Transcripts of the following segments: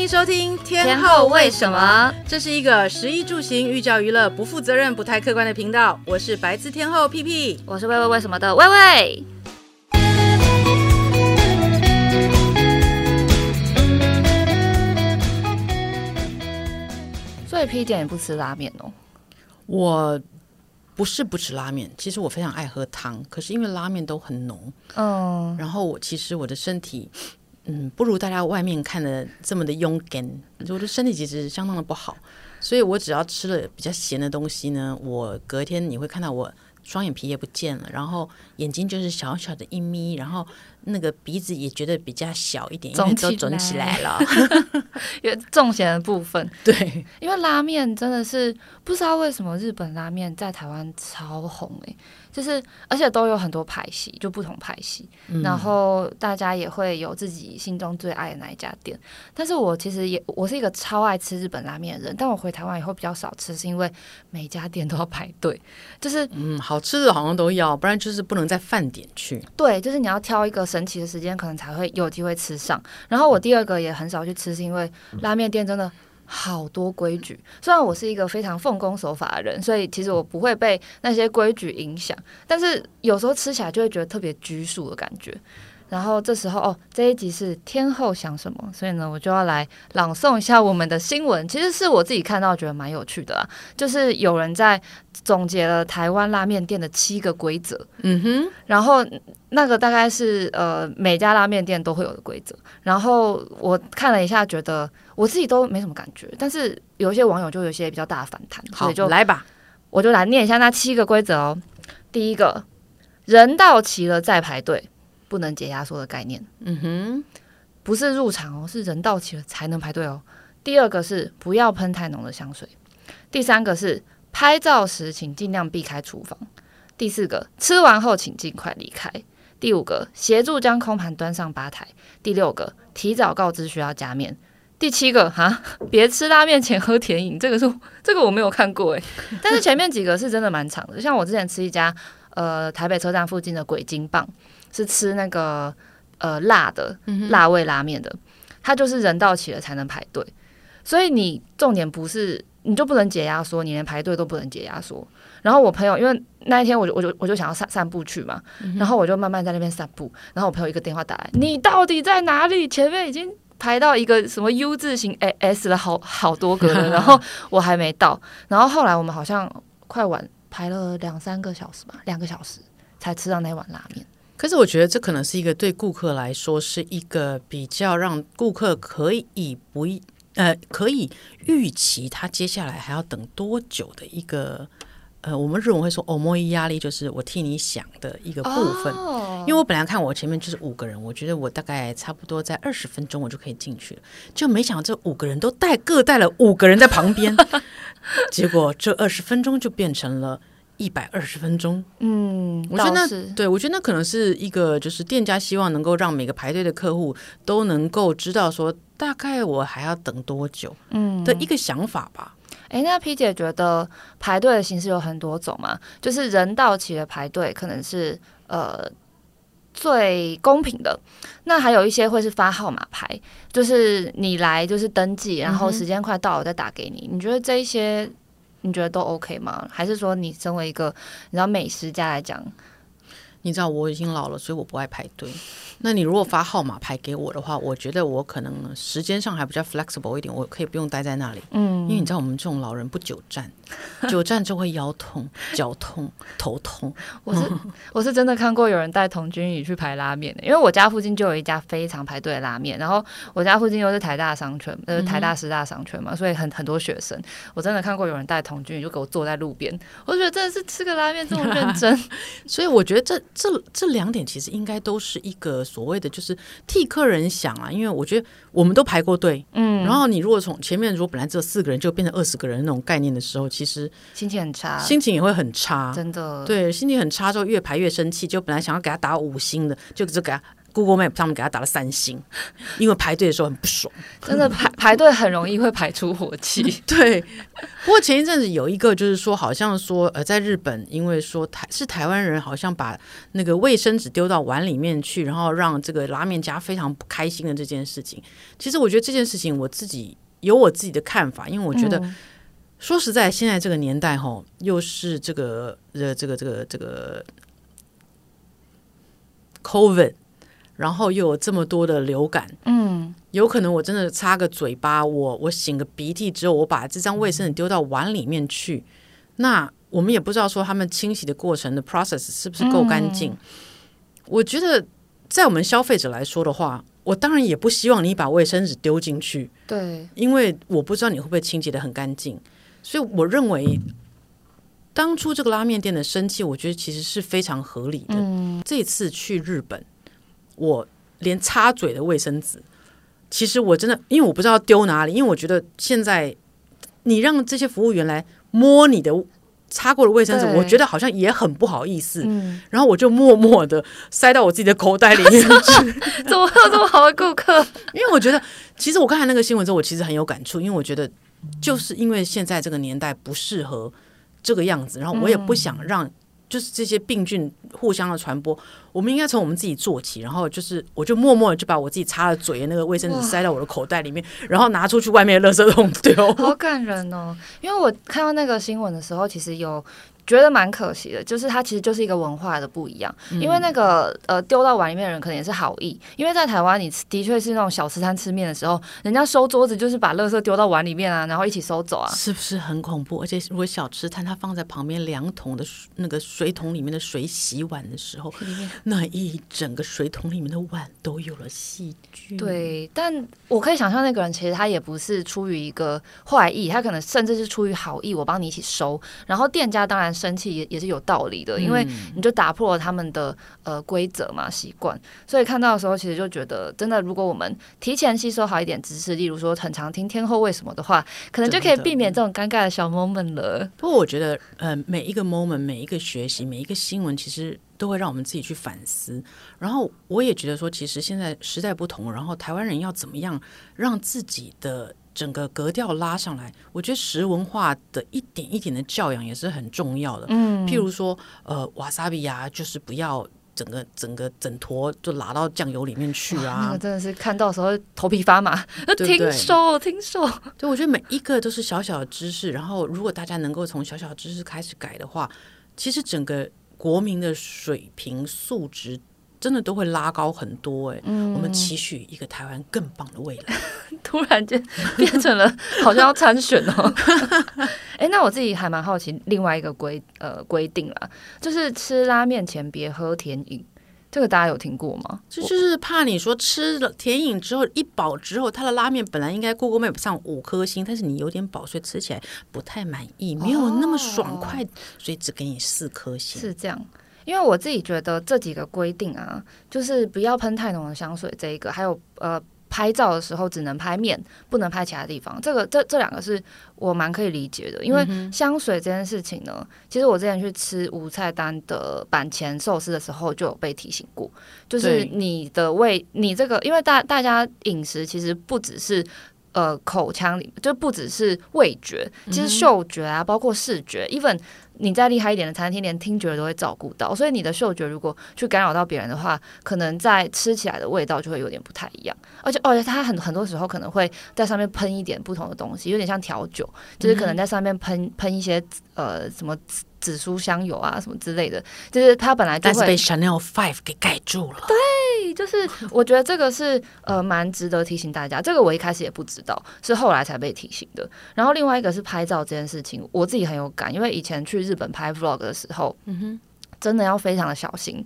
迎收听天天后为什么？这是一个食衣住行、寓教于乐、不负责任、不太客观的频道。我是白字天后屁屁，我是喂喂为什么的喂喂。所以 P 点也不吃拉面哦？我不是不吃拉面，其实我非常爱喝汤，可是因为拉面都很浓，嗯，然后我其实我的身体。嗯，不如大家外面看的这么的勇敢，我的身体其实相当的不好，所以我只要吃了比较咸的东西呢，我隔天你会看到我双眼皮也不见了，然后眼睛就是小小的一眯，然后那个鼻子也觉得比较小一点，因为都肿起来了，因为 重咸的部分。对，因为拉面真的是不知道为什么日本拉面在台湾超红诶、欸。就是，而且都有很多派系，就不同派系，嗯，然后大家也会有自己心中最爱的那一家店。但是我其实也，我是一个超爱吃日本拉面的人，但我回台湾以后比较少吃，是因为每家店都要排队。就是，嗯，好吃的好像都要，不然就是不能在饭点去。对，就是你要挑一个神奇的时间，可能才会有机会吃上。然后我第二个也很少去吃，是因为拉面店真的。好多规矩，虽然我是一个非常奉公守法的人，所以其实我不会被那些规矩影响，但是有时候吃起来就会觉得特别拘束的感觉。然后这时候哦，这一集是天后想什么，所以呢，我就要来朗诵一下我们的新闻。其实是我自己看到觉得蛮有趣的啦，就是有人在总结了台湾拉面店的七个规则。嗯哼，然后那个大概是呃每家拉面店都会有的规则。然后我看了一下，觉得我自己都没什么感觉，但是有一些网友就有些比较大的反弹。好，所以就来吧，我就来念一下那七个规则哦。第一个，人到齐了再排队。不能解压缩的概念，嗯哼，不是入场哦，是人到齐了才能排队哦。第二个是不要喷太浓的香水。第三个是拍照时请尽量避开厨房。第四个吃完后请尽快离开。第五个协助将空盘端上吧台。第六个提早告知需要加面。第七个哈，别吃拉面前喝甜饮，这个是这个我没有看过诶，但是前面几个是真的蛮长的，像我之前吃一家呃台北车站附近的鬼金棒。是吃那个呃辣的辣味拉面的，它就是人到齐了才能排队，所以你重点不是你就不能解压缩，你连排队都不能解压缩。然后我朋友因为那一天我就我就我就想要散散步去嘛，然后我就慢慢在那边散步，然后我朋友一个电话打来，你到底在哪里？前面已经排到一个什么 U 字形 S 了好好多个了，然后我还没到，然后后来我们好像快晚排了两三个小时吧，两个小时才吃到那碗拉面。可是我觉得这可能是一个对顾客来说是一个比较让顾客可以不呃可以预期他接下来还要等多久的一个呃我们日文会说 omoi 压力，就是我替你想的一个部分。因为我本来看我前面就是五个人，我觉得我大概差不多在二十分钟我就可以进去了，就没想到这五个人都带各带了五个人在旁边，结果这二十分钟就变成了。一百二十分钟，嗯，我觉得那对我觉得那可能是一个，就是店家希望能够让每个排队的客户都能够知道说，大概我还要等多久，嗯的一个想法吧。哎、嗯，那 P 姐觉得排队的形式有很多种嘛？就是人到齐的排队可能是呃最公平的，那还有一些会是发号码牌，就是你来就是登记，然后时间快到了再打给你。嗯、你觉得这一些？你觉得都 OK 吗？还是说你身为一个你知道美食家来讲，你知道我已经老了，所以我不爱排队。那你如果发号码牌给我的话，我觉得我可能时间上还比较 flexible 一点，我可以不用待在那里。嗯，因为你知道我们这种老人不久站，久站就会腰痛、脚痛、头痛。我是 我是真的看过有人带童军椅去排拉面的，因为我家附近就有一家非常排队的拉面，然后我家附近又是台大商圈，呃，台大师大商圈嘛，所以很很多学生。我真的看过有人带童军椅就给我坐在路边，我觉得真的是吃个拉面这么认真。所以我觉得这这这两点其实应该都是一个。所谓的就是替客人想啊，因为我觉得我们都排过队，嗯，然后你如果从前面如果本来只有四个人，就变成二十个人那种概念的时候，其实心情很差，心情也会很差，真的，对，心情很差之后越排越生气，就本来想要给他打五星的，就只给他 Google Map 上面给他打了三星，因为排队的时候很不爽，真的排 排队很容易会排出火气。对，不过前一阵子有一个就是说，好像说呃，在日本，因为说台是台湾人，好像把那个卫生纸丢到碗里面去，然后让这个拉面家非常不开心的这件事情。其实我觉得这件事情我自己有我自己的看法，因为我觉得、嗯、说实在，现在这个年代吼，又是这个呃这个这个这个 COVID。然后又有这么多的流感，嗯，有可能我真的擦个嘴巴，我我擤个鼻涕之后，我把这张卫生纸丢到碗里面去，那我们也不知道说他们清洗的过程的 process 是不是够干净。嗯、我觉得在我们消费者来说的话，我当然也不希望你把卫生纸丢进去，对，因为我不知道你会不会清洁的很干净，所以我认为当初这个拉面店的生气，我觉得其实是非常合理的。嗯，这次去日本。我连擦嘴的卫生纸，其实我真的，因为我不知道丢哪里，因为我觉得现在你让这些服务员来摸你的擦过的卫生纸，我觉得好像也很不好意思。嗯，然后我就默默的塞到我自己的口袋里面去。怎么会有这么好的顾客？因为我觉得，其实我看了那个新闻之后，我其实很有感触，因为我觉得就是因为现在这个年代不适合这个样子，然后我也不想让。就是这些病菌互相的传播，我们应该从我们自己做起。然后就是，我就默默的就把我自己擦了嘴的那个卫生纸塞到我的口袋里面，然后拿出去外面的垃圾桶丢。好感人哦！因为我看到那个新闻的时候，其实有。觉得蛮可惜的，就是它其实就是一个文化的不一样。嗯、因为那个呃丢到碗里面的人可能也是好意，因为在台湾你的确是那种小吃摊吃面的时候，人家收桌子就是把垃圾丢到碗里面啊，然后一起收走啊，是不是很恐怖？而且如果小吃摊它放在旁边两桶的那个水桶里面的水洗碗的时候，那一整个水桶里面的碗都有了细菌。对，但我可以想象那个人其实他也不是出于一个坏意，他可能甚至是出于好意，我帮你一起收，然后店家当然。生气也也是有道理的，因为你就打破了他们的呃规则嘛习惯，所以看到的时候，其实就觉得真的，如果我们提前吸收好一点知识，例如说很常听天后为什么的话，可能就可以避免这种尴尬的小 moment 了。不过我觉得，呃，每一个 moment，每一个学习，每一个新闻，其实都会让我们自己去反思。然后我也觉得说，其实现在时代不同，然后台湾人要怎么样让自己的。整个格调拉上来，我觉得食文化的一点一点的教养也是很重要的。嗯，譬如说，呃，瓦萨比呀，就是不要整个整个整坨就拉到酱油里面去啊。那个真的是看到时候头皮发麻。听说，听说，对，我觉得每一个都是小小的知识。然后，如果大家能够从小小的知识开始改的话，其实整个国民的水平素质。真的都会拉高很多哎、欸，嗯、我们期许一个台湾更棒的未来。突然间变成了好像要参选哦。哎、欸，那我自己还蛮好奇另外一个规呃规定啦，就是吃拉面前别喝甜饮，这个大家有听过吗？就就是怕你说吃了甜饮之后一饱之后，它的拉面本来应该 Google Map 上五颗星，但是你有点饱，所以吃起来不太满意，没有那么爽快，哦、所以只给你四颗星。是这样。因为我自己觉得这几个规定啊，就是不要喷太浓的香水，这一个还有呃拍照的时候只能拍面，不能拍其他地方。这个这这两个是我蛮可以理解的，因为香水这件事情呢，其实我之前去吃无菜单的板前寿司的时候就有被提醒过，就是你的味，你这个因为大大家饮食其实不只是呃口腔里，就不只是味觉，其实嗅觉啊，包括视觉，even。你再厉害一点的餐厅，连听觉都会照顾到，所以你的嗅觉如果去干扰到别人的话，可能在吃起来的味道就会有点不太一样。而且，而且它很很多时候可能会在上面喷一点不同的东西，有点像调酒，就是可能在上面喷喷一些呃什么。紫苏香油啊，什么之类的，就是它本来就会，被 Chanel Five 给盖住了。对，就是我觉得这个是呃蛮值得提醒大家。这个我一开始也不知道，是后来才被提醒的。然后另外一个是拍照这件事情，我自己很有感，因为以前去日本拍 Vlog 的时候，嗯哼，真的要非常的小心。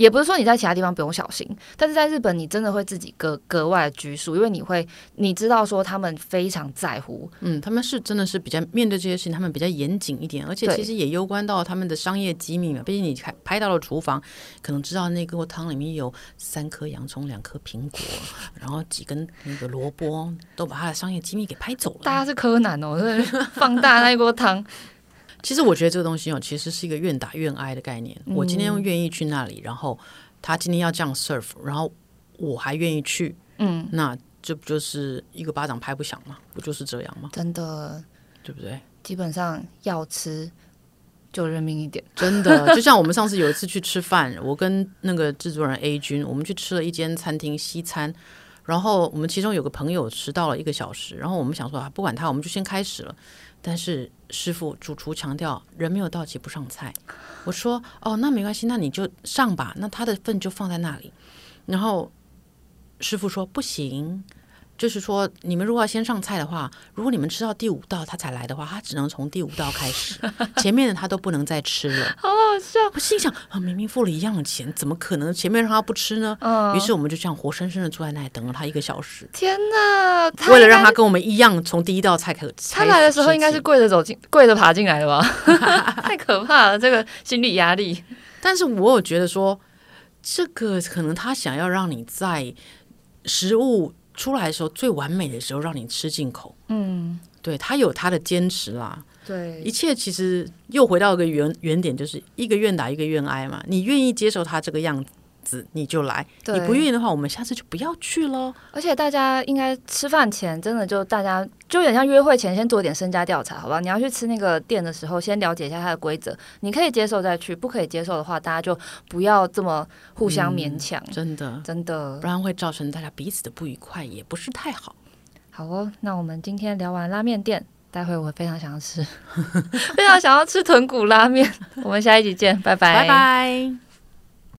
也不是说你在其他地方不用小心，但是在日本你真的会自己格格外拘束，因为你会你知道说他们非常在乎，嗯，他们是真的是比较面对这些事情，他们比较严谨一点，而且其实也攸关到他们的商业机密嘛。毕竟你拍拍到了厨房，可能知道那锅汤里面有三颗洋葱、两颗苹果，然后几根那个萝卜，都把他的商业机密给拍走了。大家是柯南哦，放大那一锅汤。其实我觉得这个东西哦，其实是一个愿打愿挨的概念。我今天愿意去那里，然后他今天要这样 serve，然后我还愿意去，嗯，那这不就是一个巴掌拍不响吗？不就是这样吗？真的，对不对？基本上要吃就认命一点，真的。就像我们上次有一次去吃饭，我跟那个制作人 A 君，我们去吃了一间餐厅西餐，然后我们其中有个朋友迟到了一个小时，然后我们想说啊，不管他，我们就先开始了。但是师傅主厨强调人没有到齐不上菜，我说哦，那没关系，那你就上吧，那他的份就放在那里。然后师傅说不行。就是说，你们如果要先上菜的话，如果你们吃到第五道他才来的话，他只能从第五道开始，前面的他都不能再吃了。好好笑！我心想啊，明明付了一样的钱，怎么可能前面让他不吃呢？嗯，于是我们就这样活生生的坐在那里等了他一个小时。天哪！为了让他跟我们一样从第一道菜开始，他来的时候应该是跪着走进，跪着爬进来的吧？太可怕了，这个心理压力。但是我有觉得说，这个可能他想要让你在食物。出来的时候最完美的时候，让你吃进口。嗯，对，他有他的坚持啦。对，一切其实又回到一个原原点，就是一个愿打一个愿挨嘛。你愿意接受他这个样子，你就来，你不愿意的话，我们下次就不要去喽。而且大家应该吃饭前，真的就大家就有点像约会前，先做点身家调查，好吧？你要去吃那个店的时候，先了解一下它的规则，你可以接受再去，不可以接受的话，大家就不要这么互相勉强，嗯，真的，真的，不然会造成大家彼此的不愉快，也不是太好。好哦，那我们今天聊完拉面店，待会我非常想要吃，非常想要吃豚骨拉面，我们下一集见，拜拜，拜拜。